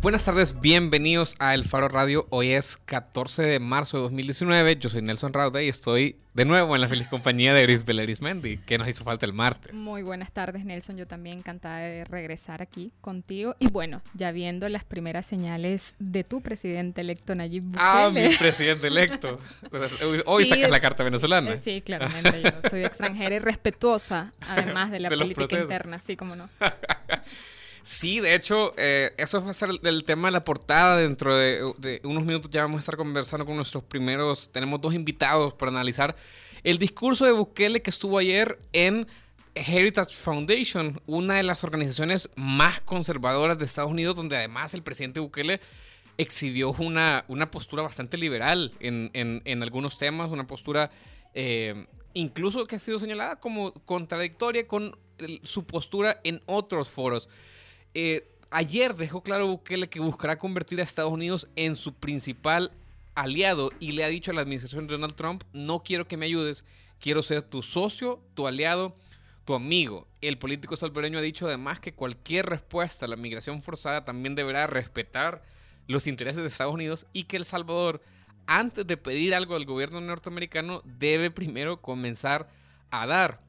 Buenas tardes, bienvenidos a El Faro Radio. Hoy es 14 de marzo de 2019. Yo soy Nelson Rauda y estoy de nuevo en la feliz compañía de Gris Beleris Mendy, que nos hizo falta el martes. Muy buenas tardes, Nelson. Yo también encantada de regresar aquí contigo. Y bueno, ya viendo las primeras señales de tu presidente electo, Nayib Bukele. Ah, mi presidente electo. Hoy sacas la carta venezolana. Sí, claramente. Yo soy extranjera y respetuosa, además de la política interna, así como no. Sí, de hecho, eh, eso va a ser el, tema de la portada. Dentro de, unos minutos ya vamos a estar conversando con nuestros primeros. Tenemos dos invitados para analizar el discurso de Bukele que estuvo ayer en Heritage Foundation, una de las organizaciones más conservadoras de Estados Unidos, donde además el presidente Bukele exhibió una, una postura bastante liberal en, algunos temas, una postura eh, incluso que ha sido señalada como contradictoria con su postura en otros foros. Eh, ayer dejó claro Bukele que buscará convertir a Estados Unidos en su principal aliado y le ha dicho a la administración de Donald Trump, no quiero que me ayudes, quiero ser tu socio, tu aliado, tu amigo. El político salvadoreño ha dicho además que cualquier respuesta a la migración forzada también deberá respetar los intereses de Estados Unidos y que El Salvador, antes de pedir algo al gobierno norteamericano, debe primero comenzar a dar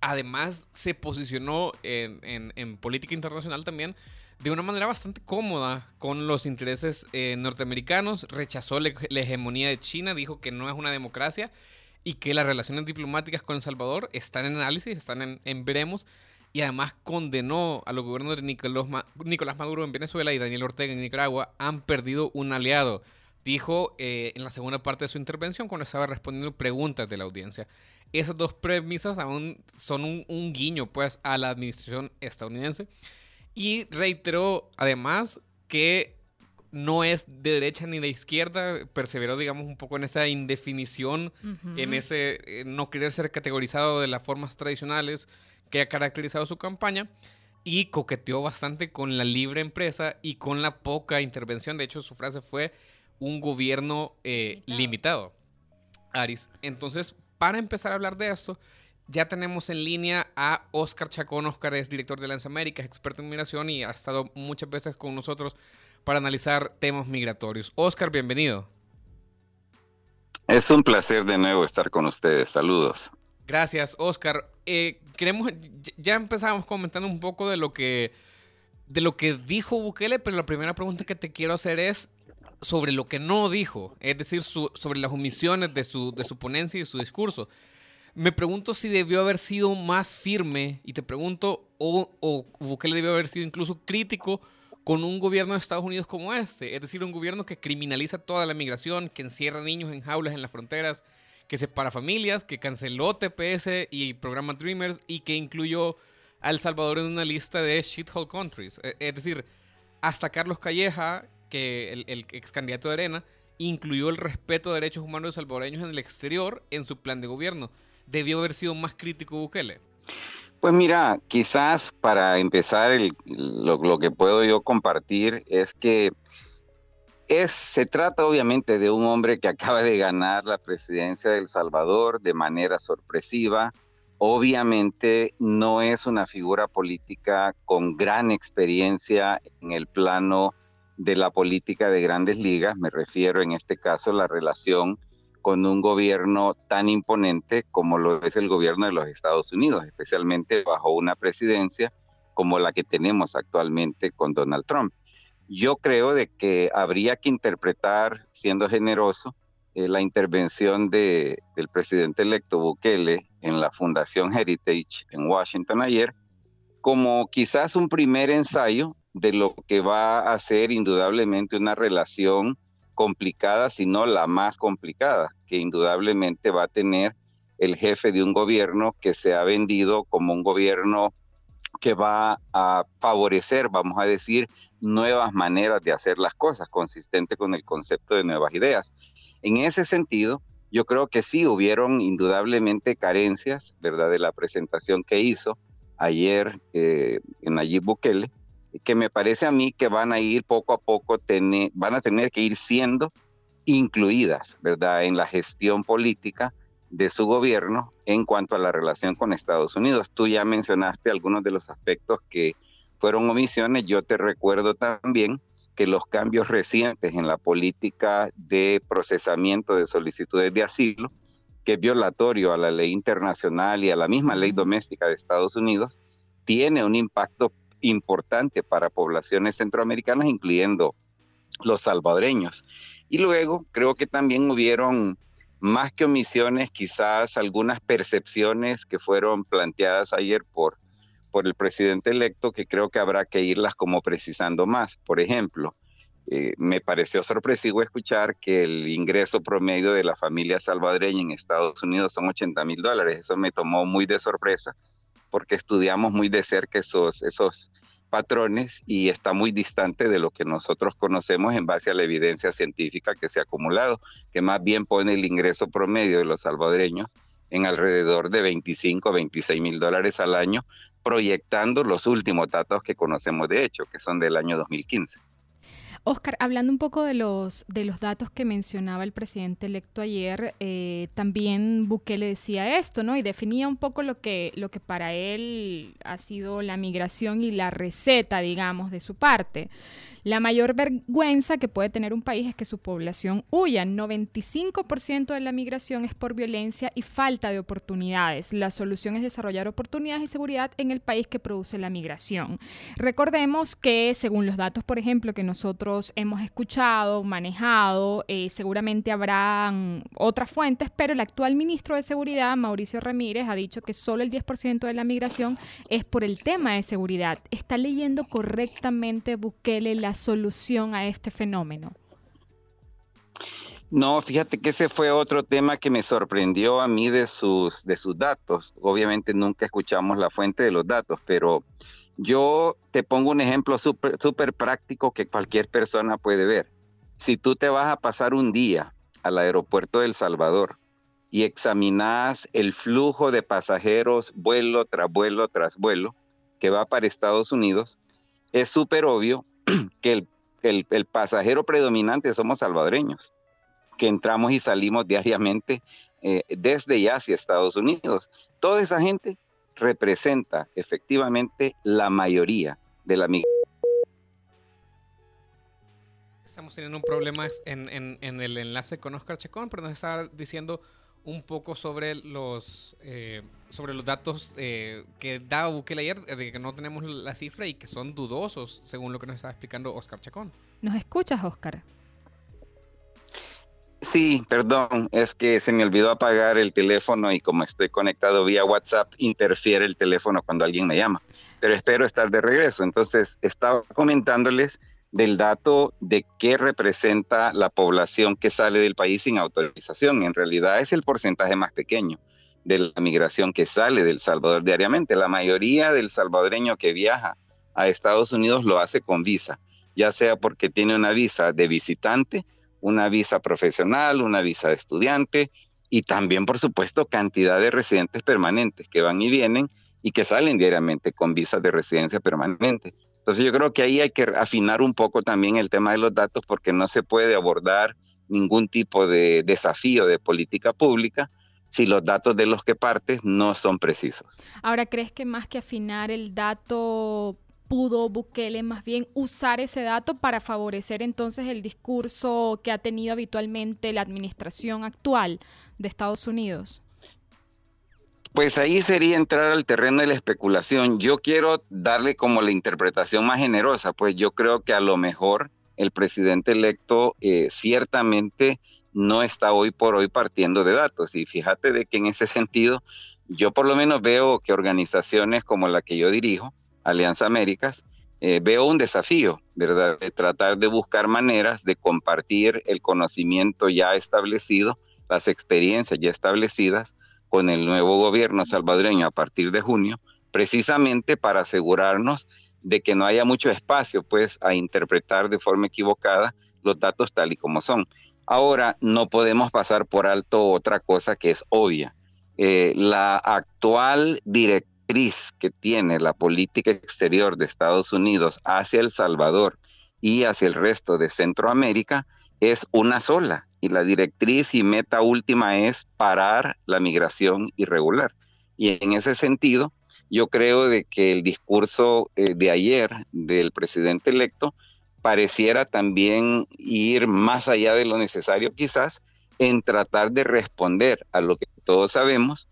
además se posicionó en, política internacional también de una manera bastante cómoda con los intereses eh, norteamericanos, rechazó la, hegemonía de China, dijo que no es una democracia y que las relaciones diplomáticas con El Salvador están en análisis, están en, veremos, y además condenó a los gobiernos de Nicolás, Maduro en Venezuela y Daniel Ortega en Nicaragua han perdido un aliado. Dijo eh, en la segunda parte de su intervención cuando estaba respondiendo preguntas de la audiencia esas dos premisas aún son un, guiño pues a la administración estadounidense. Y reiteró además que no es de derecha ni de izquierda, perseveró digamos un poco en esa indefinición, en ese no querer ser categorizado de las formas tradicionales que ha caracterizado su campaña y coqueteó bastante con la libre empresa y con la poca intervención. De hecho, su frase fue un gobierno eh, limitado. Aris. Entonces, para empezar a hablar de esto, ya tenemos en línea a Oscar Chacón. Oscar es director de América, es experto en migración y ha estado muchas veces con nosotros para analizar temas migratorios. Oscar, bienvenido. Es un placer de nuevo estar con ustedes. Saludos. Gracias, Oscar. Eh, queremos, ya empezamos comentando un poco de lo que de lo que dijo Bukele, pero la primera pregunta que te quiero hacer es sobre lo que no dijo, es decir, sobre las omisiones de su, de su ponencia y su discurso. Me pregunto si debió haber sido más firme, y te pregunto, o, o Bukele debió haber sido incluso crítico con un gobierno de Estados Unidos como este, es decir, un gobierno que criminaliza toda la migración, que encierra niños en jaulas en las fronteras, que separa familias, que canceló TPS y programa Dreamers y que incluyó a El Salvador en una lista de shithole countries. E, es decir, hasta Carlos Calleja, que el, ex candidato de Arena incluyó el respeto de derechos humanos salvadoreños en el exterior en su plan de gobierno. ¿Debió haber sido más crítico Bukele? Pues mira, quizás para empezar lo, que puedo yo compartir es que es, se trata obviamente de un hombre que acaba de ganar la presidencia de El Salvador de manera sorpresiva. Obviamente no es una figura política con gran experiencia en el plano de la política de grandes ligas, me refiero en este caso a la relación con un gobierno tan imponente como lo es el gobierno de los Estados Unidos, especialmente bajo una presidencia como la que tenemos actualmente con Donald Trump. Yo creo de que habría que interpretar, siendo generoso, eh, la intervención de, del presidente electo Bukele en la Fundación Heritage en Washington ayer como quizás un primer ensayo de lo que va a ser indudablemente una relación complicada, si no la más complicada, que indudablemente va a tener el jefe de un gobierno que se ha vendido como un gobierno que va a favorecer, vamos a decir, nuevas maneras de hacer las cosas, consistente con el concepto de nuevas ideas. En ese sentido, yo creo que sí hubieron indudablemente carencias, ¿verdad?, de la presentación que hizo ayer eh, en Nayib Bukele, que me parece a mí que van a ir poco a poco, tener, van a tener que ir siendo incluidas, ¿verdad?, en la gestión política de su gobierno en cuanto a la relación con Estados Unidos. Tú ya mencionaste algunos de los aspectos que fueron omisiones. Yo te recuerdo también que los cambios recientes en la política de procesamiento de solicitudes de asilo, que es violatorio a la ley internacional y a la misma ley doméstica de Estados Unidos, tiene un impacto importante para poblaciones centroamericanas, incluyendo los salvadoreños. Y luego creo que también hubieron más que omisiones, quizás algunas percepciones que fueron planteadas ayer por, por el presidente electo que creo que habrá que irlas como precisando más. Por ejemplo, eh, me pareció sorpresivo escuchar que el ingreso promedio de la familia salvadoreña en Estados Unidos son 80 mil dólares. Eso me tomó muy de sorpresa porque estudiamos muy de cerca esos, esos patrones y está muy distante de lo que nosotros conocemos en base a la evidencia científica que se ha acumulado, que más bien pone el ingreso promedio de los salvadoreños en alrededor de 25, 26 mil dólares al año, proyectando los últimos datos que conocemos de hecho, que son del año 2015. Oscar, hablando un poco de los, de los datos que mencionaba el presidente electo ayer, eh, también Bukele decía esto, ¿no? Y definía un poco lo que, lo que para él ha sido la migración y la receta, digamos, de su parte. La mayor vergüenza que puede tener un país es que su población huya. 95% de la migración es por violencia y falta de oportunidades. La solución es desarrollar oportunidades y seguridad en el país que produce la migración. Recordemos que según los datos, por ejemplo, que nosotros hemos escuchado, manejado, eh, seguramente habrán otras fuentes, pero el actual ministro de Seguridad, Mauricio Ramírez, ha dicho que solo el 10% de la migración es por el tema de seguridad. ¿Está leyendo correctamente Bukele la solución a este fenómeno? No, fíjate que ese fue otro tema que me sorprendió a mí de sus, de sus datos. Obviamente nunca escuchamos la fuente de los datos, pero yo te pongo un ejemplo súper super práctico que cualquier persona puede ver. Si tú te vas a pasar un día al aeropuerto de El Salvador y examinas el flujo de pasajeros vuelo tras vuelo tras vuelo que va para Estados Unidos, es súper obvio que el, pasajero predominante somos salvadoreños, que entramos y salimos diariamente eh, desde y hacia Estados Unidos. Toda esa gente representa efectivamente la mayoría de la migración. Estamos teniendo un problema en, en, el enlace con Oscar Chacón, pero nos estaba diciendo un poco sobre los eh, sobre los datos eh, que da Bukele ayer, eh, de que no tenemos la cifra y que son dudosos, según lo que nos estaba explicando Oscar Chacón. ¿Nos escuchas, Oscar? Sí, perdón, es que se me olvidó apagar el teléfono y como estoy conectado vía WhatsApp, interfiere el teléfono cuando alguien me llama. Pero espero estar de regreso. Entonces, estaba comentándoles del dato de qué representa la población que sale del país sin autorización. En realidad es el porcentaje más pequeño de la migración que sale del Salvador diariamente. La mayoría del salvadoreño que viaja a Estados Unidos lo hace con visa, ya sea porque tiene una visa de visitante, una visa profesional, una visa de estudiante y también, por supuesto, cantidad de residentes permanentes que van y vienen y que salen diariamente con visas de residencia permanente. Entonces yo creo que ahí hay que afinar un poco también el tema de los datos porque no se puede abordar ningún tipo de desafío de política pública si los datos de los que partes no son precisos. Ahora, ¿crees que más que afinar el dato pudo Bukele más bien usar ese dato para favorecer entonces el discurso que ha tenido habitualmente la administración actual de Estados Unidos? Pues ahí sería entrar al terreno de la especulación. Yo quiero darle como la interpretación más generosa, pues yo creo que a lo mejor el presidente electo eh, ciertamente no está hoy por hoy partiendo de datos. Y fíjate de que en ese sentido, yo por lo menos veo que organizaciones como la que yo dirijo, Alianza Américas, eh, veo un desafío, ¿verdad? De tratar de buscar maneras de compartir el conocimiento ya establecido, las experiencias ya establecidas con el nuevo gobierno salvadoreño a partir de junio, precisamente para asegurarnos de que no haya mucho espacio pues a interpretar de forma equivocada los datos tal y como son. Ahora no podemos pasar por alto otra cosa que es obvia. Eh, la actual directriz que tiene la política exterior de Estados Unidos hacia El Salvador y hacia el resto de Centroamérica es una sola y la directriz y meta última es parar la migración irregular. Y en ese sentido, yo creo de que el discurso eh, de ayer del presidente electo pareciera también ir más allá de lo necesario quizás en tratar de responder a lo que todos sabemos,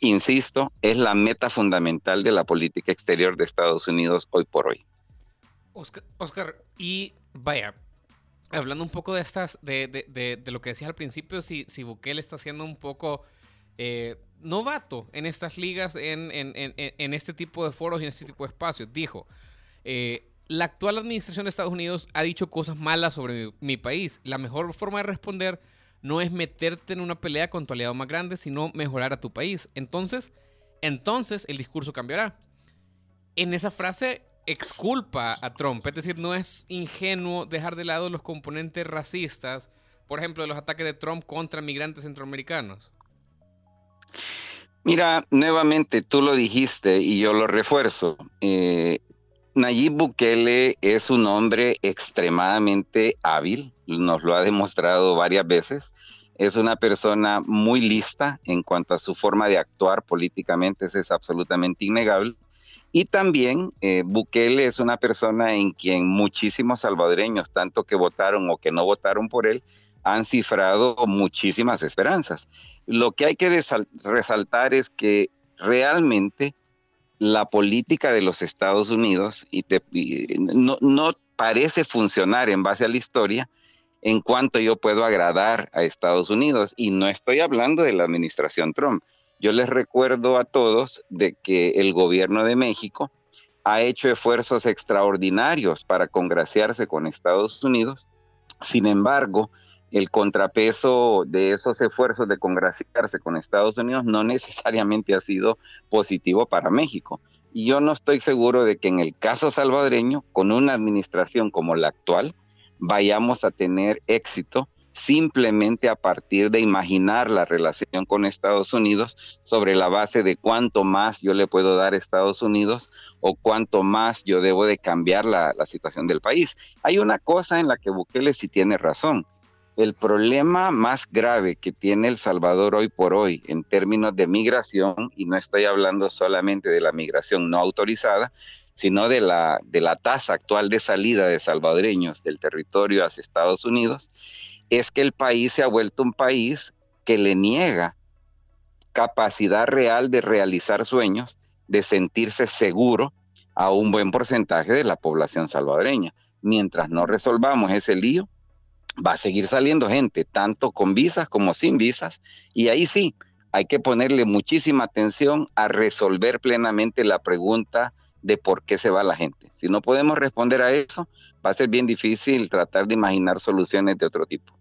insisto, es la meta fundamental de la política exterior de Estados Unidos hoy por hoy. Oscar, y vaya, hablando un poco de estas, de, lo que decías al principio, si, si Bukele está siendo un poco eh, novato en estas ligas, en, este tipo de foros y en este tipo de espacios, dijo, eh, la actual administración de Estados Unidos ha dicho cosas malas sobre mi, país. La mejor forma de responder no es meterte en una pelea con tu aliado más grande, sino mejorar a tu país. Entonces, entonces el discurso cambiará. En esa frase exculpa a Trump, es decir, no es ingenuo dejar de lado los componentes racistas, por ejemplo, de los ataques de Trump contra migrantes centroamericanos. Mira, nuevamente tú lo dijiste y yo lo refuerzo. Eh, Nayib Bukele es un hombre extremadamente hábil, nos lo ha demostrado varias veces. Es una persona muy lista en cuanto a su forma de actuar políticamente, eso es absolutamente innegable. Y también eh, Bukele es una persona en quien muchísimos salvadoreños, tanto que votaron o que no votaron por él, han cifrado muchísimas esperanzas. Lo que hay que resaltar es que realmente la política de los Estados Unidos y, no, no, parece funcionar en base a la historia en cuanto yo puedo agradar a Estados Unidos. Y no estoy hablando de la administración Trump. Yo les recuerdo a todos de que el gobierno de México ha hecho esfuerzos extraordinarios para congraciarse con Estados Unidos. Sin embargo, el contrapeso de esos esfuerzos de congraciarse con Estados Unidos no necesariamente ha sido positivo para México. Y yo no estoy seguro de que en el caso salvadoreño, con una administración como la actual, vayamos a tener éxito simplemente a partir de imaginar la relación con Estados Unidos sobre la base de cuánto más yo le puedo dar a Estados Unidos o cuánto más yo debo de cambiar la, la situación del país. Hay una cosa en la que Bukele sí tiene razón el problema más grave que tiene El Salvador hoy por hoy en términos de migración, y no estoy hablando solamente de la migración no autorizada, sino de la, de la tasa actual de salida de salvadoreños del territorio hacia Estados Unidos, es que el país se ha vuelto un país que le niega capacidad real de realizar sueños, de sentirse seguro a un buen porcentaje de la población salvadoreña. Mientras no resolvamos ese lío, va a seguir saliendo gente, tanto con visas como sin visas, y ahí sí, hay que ponerle muchísima atención a resolver plenamente la pregunta de por qué se va la gente. Si no podemos responder a eso, va a ser bien difícil tratar de imaginar soluciones de otro tipo.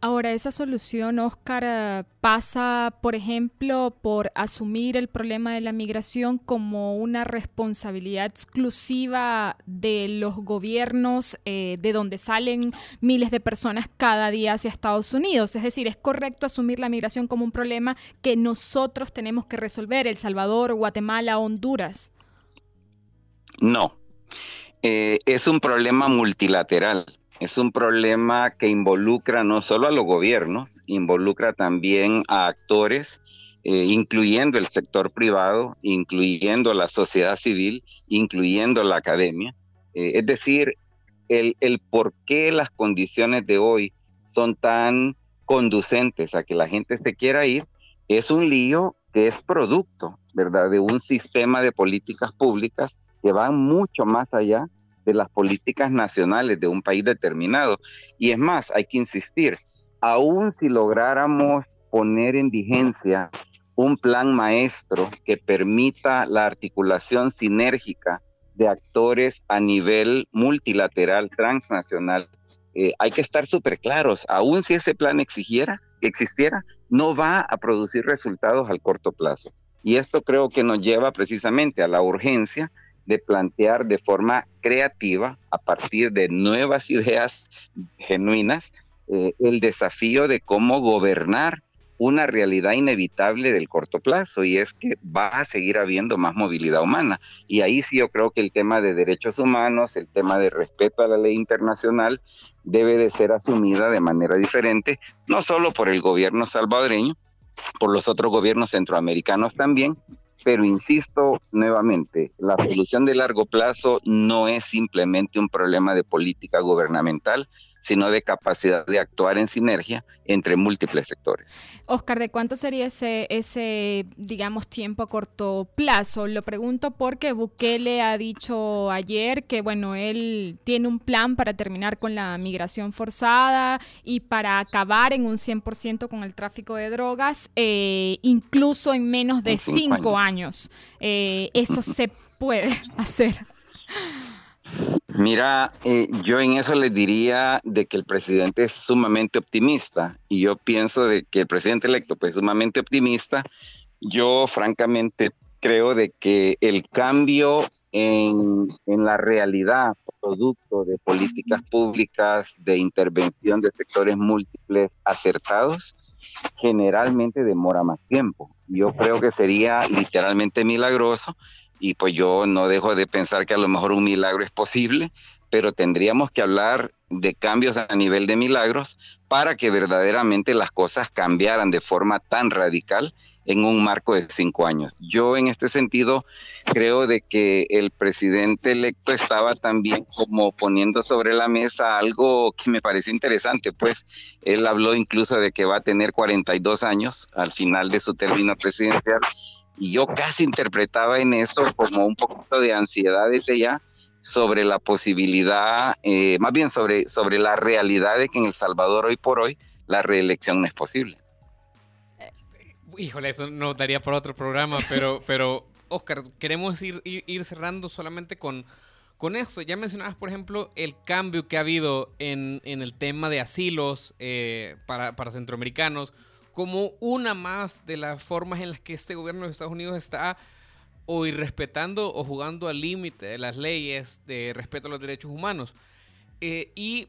Ahora, esa solución, Oscar, eh, pasa, por ejemplo, por asumir el problema de la migración como una responsabilidad exclusiva de los gobiernos eh, de donde salen miles de personas cada día hacia Estados Unidos. Es decir, es correcto asumir la migración como un problema que nosotros tenemos que resolver, El Salvador, Guatemala, Honduras. No, eh, es un problema multilateral. Es un problema que involucra no solo a los gobiernos, involucra también a actores, eh, incluyendo el sector privado, incluyendo la sociedad civil, incluyendo la academia. Eh, es decir, el, el por qué las condiciones de hoy son tan conducentes a que la gente se quiera ir, es un lío que es producto, ¿verdad?, de un sistema de políticas públicas que van mucho más allá de las políticas nacionales de un país determinado. Y es más, hay que insistir, aún si lográramos poner en vigencia un plan maestro que permita la articulación sinérgica de actores a nivel multilateral, transnacional, eh, hay que estar súper claros, aún si ese plan exigiera, existiera, no va a producir resultados al corto plazo. Y esto creo que nos lleva precisamente a la urgencia de plantear de forma creativa, a partir de nuevas ideas genuinas, eh, el desafío de cómo gobernar una realidad inevitable del corto plazo y es que va a seguir habiendo más movilidad humana. Y ahí sí yo creo que el tema de derechos humanos, el tema de respeto a la ley internacional debe de ser asumida de manera diferente, no solo por el gobierno salvadoreño, por los otros gobiernos centroamericanos también, pero insisto nuevamente, la solución de largo plazo no es simplemente un problema de política gubernamental, sino de capacidad de actuar en sinergia entre múltiples sectores. Oscar, ¿de cuánto sería ese, ese, digamos, tiempo a corto plazo? Lo pregunto porque Bukele ha dicho ayer que, bueno, él tiene un plan para terminar con la migración forzada y para acabar en un 100% con el tráfico de drogas, eh, incluso en menos de cinco, años. Eh, eso se puede hacer. Mira, eh, yo en eso les diría de que el presidente es sumamente optimista y yo pienso de que el presidente electo pues, es sumamente optimista. Yo francamente creo de que el cambio en, en la realidad, producto de políticas públicas, de intervención de sectores múltiples acertados, generalmente demora más tiempo. Yo creo que sería literalmente milagroso y pues yo no dejo de pensar que a lo mejor un milagro es posible, pero tendríamos que hablar de cambios a nivel de milagros para que verdaderamente las cosas cambiaran de forma tan radical en un marco de cinco años. Yo en este sentido creo de que el presidente electo estaba también como poniendo sobre la mesa algo que me pareció interesante, pues él habló incluso de que va a tener 42 años al final de su término presidencial y yo casi interpretaba en eso como un poquito de ansiedad desde ya sobre la posibilidad, eh, más bien sobre, sobre la realidad de que en El Salvador hoy por hoy la reelección no es posible. Eh, híjole, eso no daría por otro programa, pero, pero Oscar, queremos ir, ir, cerrando solamente con, con esto. Ya mencionabas, por ejemplo, el cambio que ha habido en, en el tema de asilos eh, para, para centroamericanos como una más de las formas en las que este gobierno de Estados Unidos está o irrespetando o jugando al límite de las leyes de respeto a los derechos humanos. Eh, y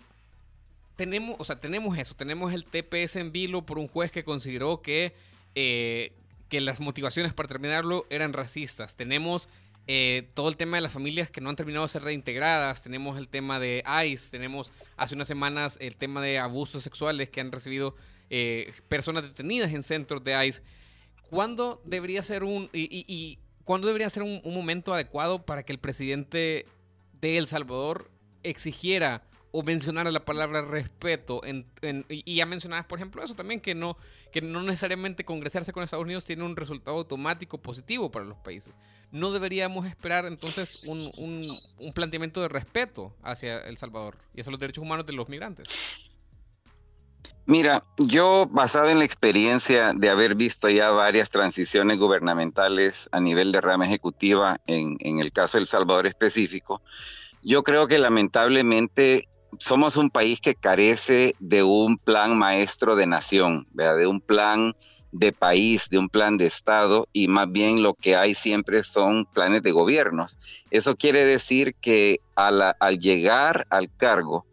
tenemos, o sea, tenemos eso, tenemos el TPS en vilo por un juez que consideró que, eh, que las motivaciones para terminarlo eran racistas. Tenemos eh, todo el tema de las familias que no han terminado de ser reintegradas, tenemos el tema de ICE, tenemos hace unas semanas el tema de abusos sexuales que han recibido eh, personas detenidas en centros de ICE. ¿Cuándo debería ser un y, cuándo debería ser un, momento adecuado para que el presidente de El Salvador exigiera o mencionara la palabra respeto y ya mencionabas por ejemplo eso también que no que no necesariamente congresarse con Estados Unidos tiene un resultado automático positivo para los países no deberíamos esperar entonces un, un planteamiento de respeto hacia El Salvador y hacia los derechos humanos de los migrantes Mira, yo basado en la experiencia de haber visto ya varias transiciones gubernamentales a nivel de rama ejecutiva, en, el caso de El Salvador específico, yo creo que lamentablemente somos un país que carece de un plan maestro de nación, de un plan de país, de un plan de Estado, y más bien lo que hay siempre son planes de gobiernos. Eso quiere decir que al, al llegar al cargo,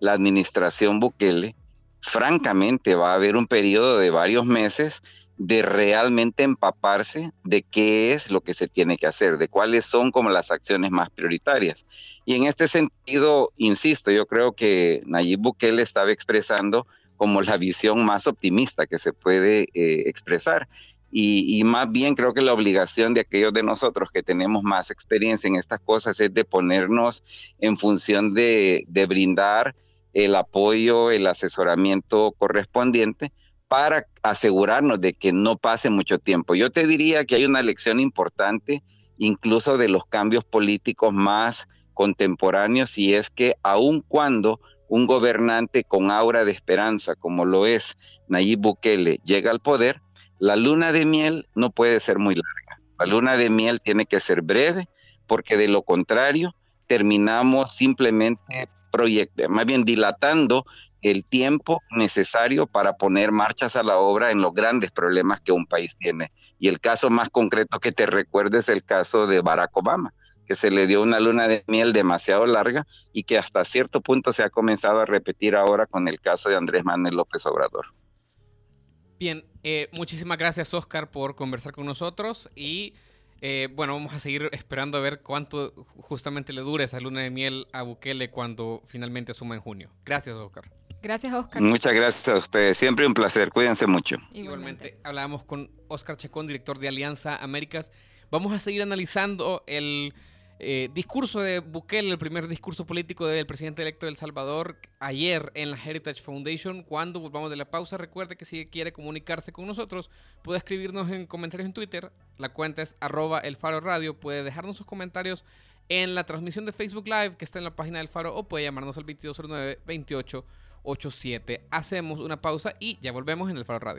la administración Bukele, francamente va a haber un periodo de varios meses de realmente empaparse de qué es lo que se tiene que hacer, de cuáles son como las acciones más prioritarias. Y en este sentido, insisto, yo creo que Nayib Bukele estaba expresando como la visión más optimista que se puede eh, expresar. Y, más bien creo que la obligación de aquellos de nosotros que tenemos más experiencia en estas cosas es de ponernos en función de, de brindar el apoyo, el asesoramiento correspondiente para asegurarnos de que no pase mucho tiempo. Yo te diría que hay una lección importante incluso de los cambios políticos más contemporáneos y es que aun cuando un gobernante con aura de esperanza como lo es Nayib Bukele llega al poder, la luna de miel no puede ser muy larga. La luna de miel tiene que ser breve porque de lo contrario terminamos simplemente proyecto, más bien dilatando el tiempo necesario para poner marchas a la obra en los grandes problemas que un país tiene. Y el caso más concreto que te recuerdo es el caso de Barack Obama, que se le dio una luna de miel demasiado larga y que hasta cierto punto se ha comenzado a repetir ahora con el caso de Andrés Manuel López Obrador. Bien, eh, muchísimas gracias Oscar por conversar con nosotros y eh, bueno, vamos a seguir esperando a ver cuánto justamente le dure esa luna de miel a Bukele cuando finalmente asuma en junio. Gracias, Oscar. Gracias, Oscar. Muchas gracias a ustedes. Siempre un placer. Cuídense mucho. Igualmente, hablábamos con Oscar Chacón, director de Alianza Américas. Vamos a seguir analizando el eh, discurso de Bukele, el primer discurso político del presidente electo de El Salvador, ayer en la Heritage Foundation. Cuando volvamos de la pausa, recuerde que si quiere comunicarse con nosotros, puede escribirnos en comentarios en Twitter. La cuenta es arroba el faro radio. Puede dejarnos sus comentarios en la transmisión de Facebook Live que está en la página del faro o puede llamarnos al 2209 2887. Hacemos una pausa y ya volvemos en el faro radio.